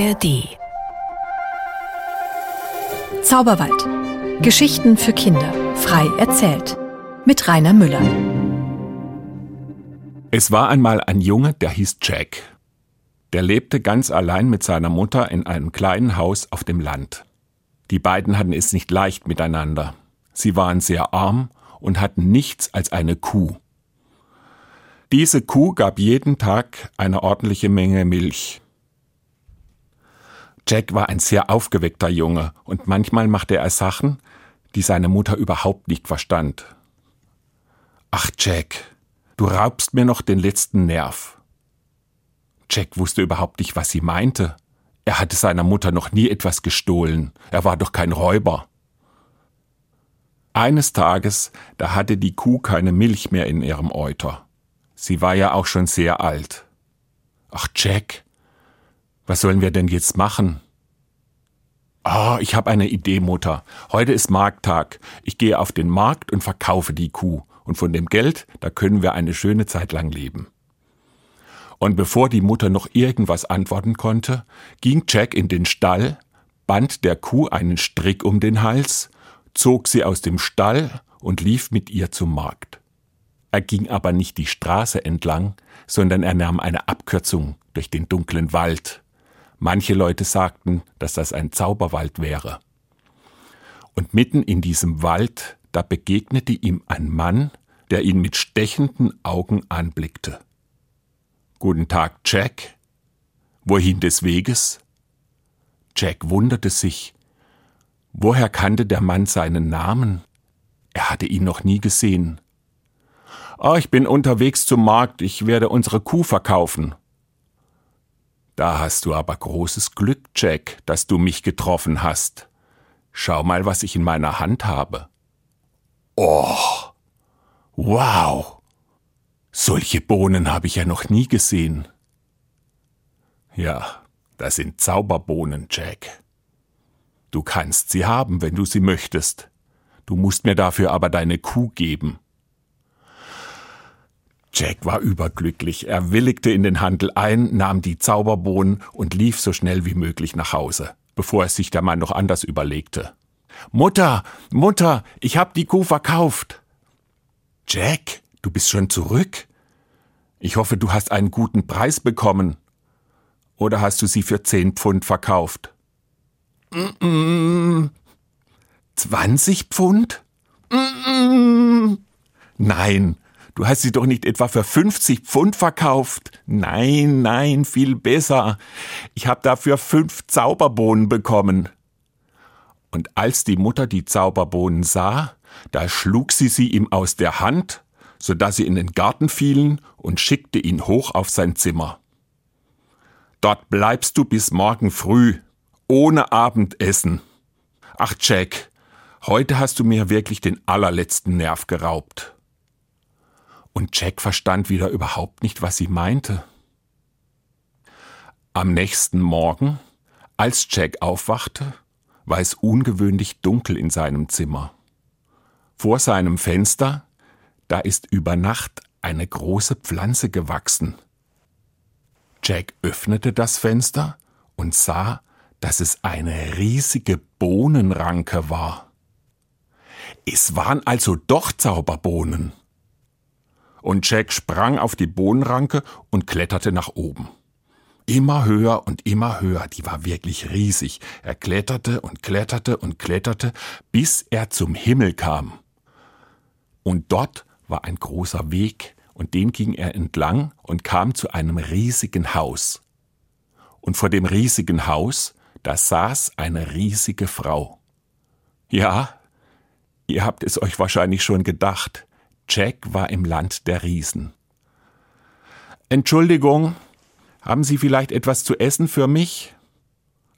ARD Zauberwald. Geschichten für Kinder. Frei erzählt. Mit Rainer Müller. Es war einmal ein Junge, der hieß Jack. Der lebte ganz allein mit seiner Mutter in einem kleinen Haus auf dem Land. Die beiden hatten es nicht leicht miteinander. Sie waren sehr arm und hatten nichts als eine Kuh. Diese Kuh gab jeden Tag eine ordentliche Menge Milch. Jack war ein sehr aufgeweckter Junge und manchmal machte er Sachen, die seine Mutter überhaupt nicht verstand. Ach Jack, du raubst mir noch den letzten Nerv. Jack wusste überhaupt nicht, was sie meinte. Er hatte seiner Mutter noch nie etwas gestohlen. Er war doch kein Räuber. Eines Tages, da hatte die Kuh keine Milch mehr in ihrem Euter. Sie war ja auch schon sehr alt. Ach, Jack, was sollen wir denn jetzt machen? Ah, oh, ich habe eine Idee, Mutter. Heute ist Markttag. Ich gehe auf den Markt und verkaufe die Kuh. Und von dem Geld, da können wir eine schöne Zeit lang leben. Und bevor die Mutter noch irgendwas antworten konnte, ging Jack in den Stall, band der Kuh einen Strick um den Hals zog sie aus dem Stall und lief mit ihr zum Markt. Er ging aber nicht die Straße entlang, sondern er nahm eine Abkürzung durch den dunklen Wald. Manche Leute sagten, dass das ein Zauberwald wäre. Und mitten in diesem Wald, da begegnete ihm ein Mann, der ihn mit stechenden Augen anblickte. Guten Tag, Jack. Wohin des Weges? Jack wunderte sich, Woher kannte der Mann seinen Namen? Er hatte ihn noch nie gesehen. Ah, ich bin unterwegs zum Markt, ich werde unsere Kuh verkaufen. Da hast du aber großes Glück, Jack, dass du mich getroffen hast. Schau mal, was ich in meiner Hand habe. Oh, wow. Solche Bohnen habe ich ja noch nie gesehen. Ja, das sind Zauberbohnen, Jack. Du kannst sie haben, wenn du sie möchtest. Du musst mir dafür aber deine Kuh geben. Jack war überglücklich. Er willigte in den Handel ein, nahm die Zauberbohnen und lief so schnell wie möglich nach Hause, bevor es sich der Mann noch anders überlegte. Mutter, Mutter, ich hab die Kuh verkauft. Jack, du bist schon zurück? Ich hoffe, du hast einen guten Preis bekommen. Oder hast du sie für zehn Pfund verkauft? 20 Pfund? Nein, du hast sie doch nicht etwa für 50 Pfund verkauft. Nein, nein, viel besser. Ich habe dafür fünf Zauberbohnen bekommen. Und als die Mutter die Zauberbohnen sah, da schlug sie sie ihm aus der Hand, so dass sie in den Garten fielen und schickte ihn hoch auf sein Zimmer. Dort bleibst du bis morgen früh, ohne Abendessen. Ach Jack, heute hast du mir wirklich den allerletzten Nerv geraubt. Und Jack verstand wieder überhaupt nicht, was sie meinte. Am nächsten Morgen, als Jack aufwachte, war es ungewöhnlich dunkel in seinem Zimmer. Vor seinem Fenster, da ist über Nacht eine große Pflanze gewachsen. Jack öffnete das Fenster und sah, dass es eine riesige Bohnenranke war. Es waren also doch Zauberbohnen. Und Jack sprang auf die Bohnenranke und kletterte nach oben. Immer höher und immer höher, die war wirklich riesig. Er kletterte und kletterte und kletterte, bis er zum Himmel kam. Und dort war ein großer Weg, und den ging er entlang und kam zu einem riesigen Haus. Und vor dem riesigen Haus da saß eine riesige Frau. Ja, ihr habt es euch wahrscheinlich schon gedacht, Jack war im Land der Riesen. Entschuldigung, haben Sie vielleicht etwas zu essen für mich?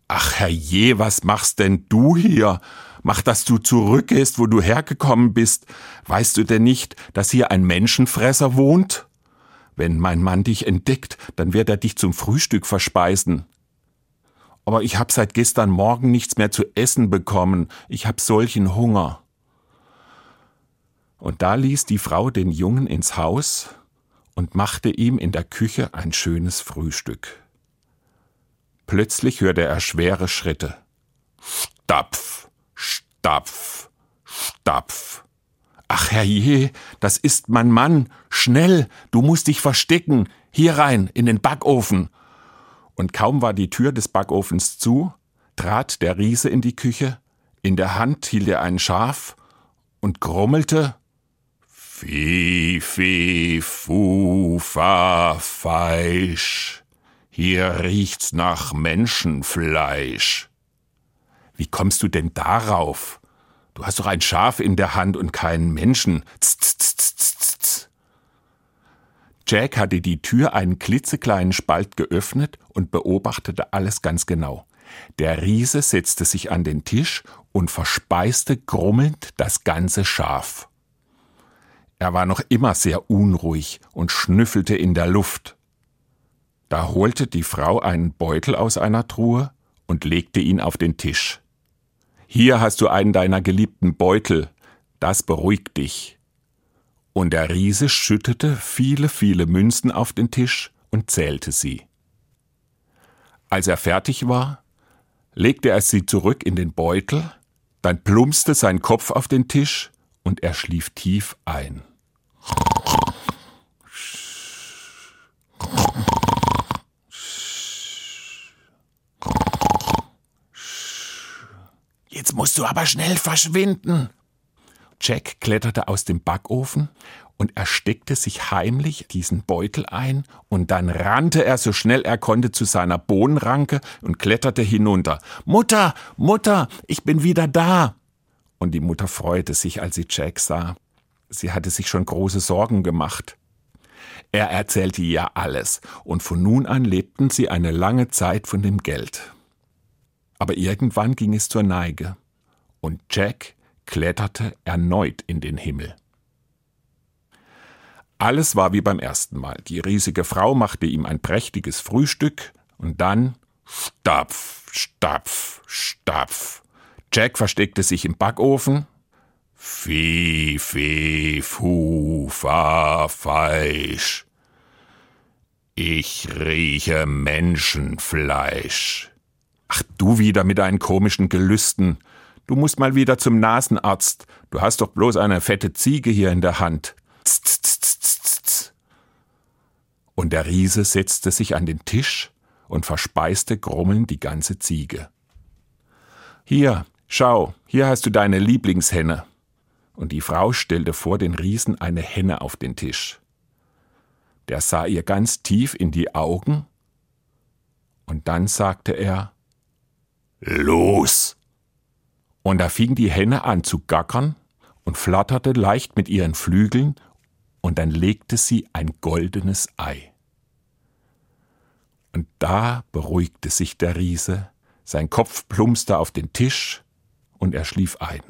Ach herrje, was machst denn du hier? Mach, dass du zurückgehst, wo du hergekommen bist. Weißt du denn nicht, dass hier ein Menschenfresser wohnt? Wenn mein Mann dich entdeckt, dann wird er dich zum Frühstück verspeisen aber ich habe seit gestern Morgen nichts mehr zu essen bekommen, ich habe solchen Hunger. Und da ließ die Frau den Jungen ins Haus und machte ihm in der Küche ein schönes Frühstück. Plötzlich hörte er schwere Schritte. Stapf, stapf, stapf. Ach herrje, das ist mein Mann. Schnell, du musst dich verstecken. Hier rein, in den Backofen. Und kaum war die Tür des Backofens zu, trat der Riese in die Küche, in der Hand hielt er ein Schaf und grummelte Fi, fi, fu, fa, feisch. Hier riecht's nach Menschenfleisch. Wie kommst du denn darauf? Du hast doch ein Schaf in der Hand und keinen Menschen. Tz, tz, tz, Jack hatte die Tür einen klitzekleinen Spalt geöffnet und beobachtete alles ganz genau. Der Riese setzte sich an den Tisch und verspeiste grummelnd das ganze Schaf. Er war noch immer sehr unruhig und schnüffelte in der Luft. Da holte die Frau einen Beutel aus einer Truhe und legte ihn auf den Tisch. Hier hast du einen deiner geliebten Beutel, das beruhigt dich. Und der Riese schüttete viele, viele Münzen auf den Tisch und zählte sie. Als er fertig war, legte er sie zurück in den Beutel, dann plumpste sein Kopf auf den Tisch und er schlief tief ein. Jetzt musst du aber schnell verschwinden. Jack kletterte aus dem Backofen und er steckte sich heimlich diesen Beutel ein und dann rannte er so schnell er konnte zu seiner Bohnenranke und kletterte hinunter. Mutter, Mutter, ich bin wieder da. Und die Mutter freute sich, als sie Jack sah. Sie hatte sich schon große Sorgen gemacht. Er erzählte ihr alles, und von nun an lebten sie eine lange Zeit von dem Geld. Aber irgendwann ging es zur Neige, und Jack kletterte erneut in den Himmel. Alles war wie beim ersten Mal. Die riesige Frau machte ihm ein prächtiges Frühstück, und dann Stapf, Stapf, Stapf. Jack versteckte sich im Backofen, Fi, fi, fu, fa, feisch. Ich rieche Menschenfleisch. Ach, du wieder mit deinen komischen Gelüsten. Du musst mal wieder zum Nasenarzt. Du hast doch bloß eine fette Ziege hier in der Hand. Tz, Und der Riese setzte sich an den Tisch und verspeiste grummelnd die ganze Ziege. Hier, schau, hier hast du deine Lieblingshenne und die Frau stellte vor den Riesen eine Henne auf den Tisch. Der sah ihr ganz tief in die Augen, und dann sagte er Los. Und da fing die Henne an zu gackern und flatterte leicht mit ihren Flügeln, und dann legte sie ein goldenes Ei. Und da beruhigte sich der Riese, sein Kopf plumpste auf den Tisch, und er schlief ein.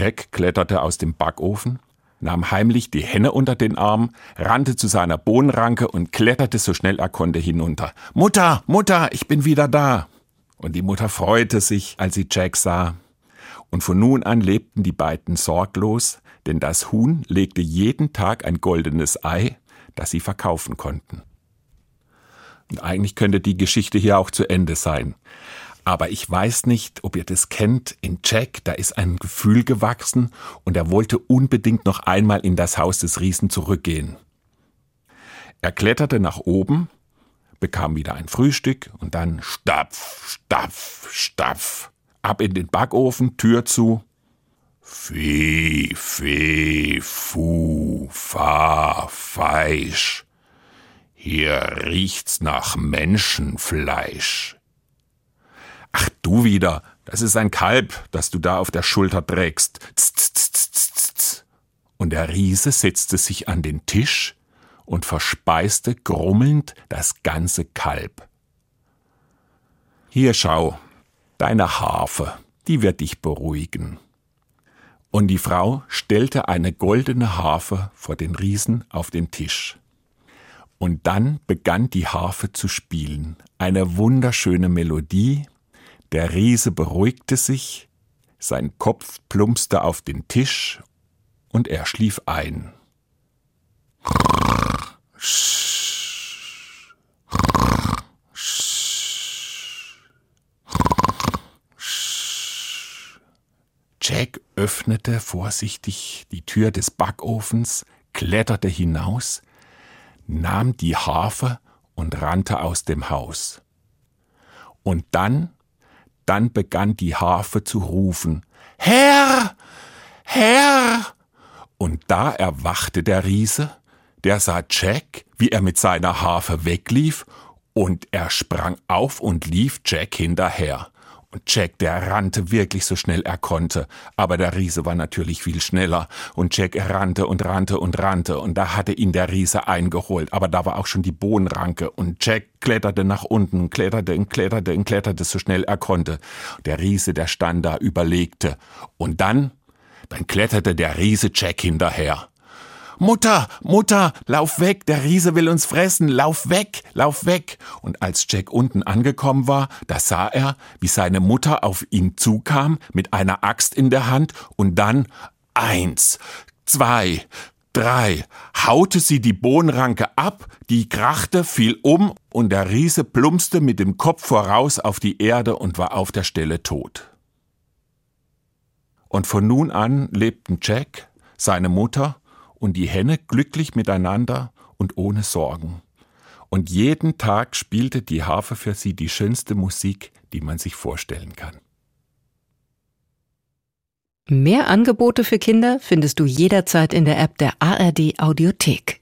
Jack kletterte aus dem Backofen, nahm heimlich die Henne unter den Arm, rannte zu seiner Bohnenranke und kletterte so schnell er konnte hinunter. Mutter, Mutter, ich bin wieder da. Und die Mutter freute sich, als sie Jack sah. Und von nun an lebten die beiden sorglos, denn das Huhn legte jeden Tag ein goldenes Ei, das sie verkaufen konnten. Und eigentlich könnte die Geschichte hier auch zu Ende sein. Aber ich weiß nicht, ob ihr das kennt. In Jack, da ist ein Gefühl gewachsen und er wollte unbedingt noch einmal in das Haus des Riesen zurückgehen. Er kletterte nach oben, bekam wieder ein Frühstück und dann stapf, stapf, stapf. Ab in den Backofen, Tür zu. Fee, fee, fu, fa, feisch. Hier riecht's nach Menschenfleisch. Ach du wieder, das ist ein Kalb, das du da auf der Schulter trägst. Tz, tz, tz, und der Riese setzte sich an den Tisch und verspeiste grummelnd das ganze Kalb. Hier schau, deine Harfe, die wird dich beruhigen. Und die Frau stellte eine goldene Harfe vor den Riesen auf den Tisch. Und dann begann die Harfe zu spielen, eine wunderschöne Melodie, der Riese beruhigte sich, Sein Kopf plumpste auf den Tisch und er schlief ein. Jack öffnete vorsichtig die Tür des Backofens, kletterte hinaus, nahm die Harfe und rannte aus dem Haus. Und dann, dann begann die Harfe zu rufen, Herr, Herr! Und da erwachte der Riese, der sah Jack, wie er mit seiner Harfe weglief, und er sprang auf und lief Jack hinterher. Und Jack, der rannte wirklich so schnell er konnte. Aber der Riese war natürlich viel schneller. Und Jack rannte und rannte und rannte. Und da hatte ihn der Riese eingeholt. Aber da war auch schon die Bohnenranke. Und Jack kletterte nach unten, kletterte und kletterte und kletterte so schnell er konnte. Der Riese, der stand da, überlegte. Und dann, dann kletterte der Riese Jack hinterher. Mutter, Mutter, lauf weg, der Riese will uns fressen, lauf weg, lauf weg. Und als Jack unten angekommen war, da sah er, wie seine Mutter auf ihn zukam mit einer Axt in der Hand und dann eins, zwei, drei, haute sie die Bohnenranke ab, die krachte, fiel um und der Riese plumpste mit dem Kopf voraus auf die Erde und war auf der Stelle tot. Und von nun an lebten Jack, seine Mutter und die Henne glücklich miteinander und ohne Sorgen. Und jeden Tag spielte die Harfe für sie die schönste Musik, die man sich vorstellen kann. Mehr Angebote für Kinder findest du jederzeit in der App der ARD Audiothek.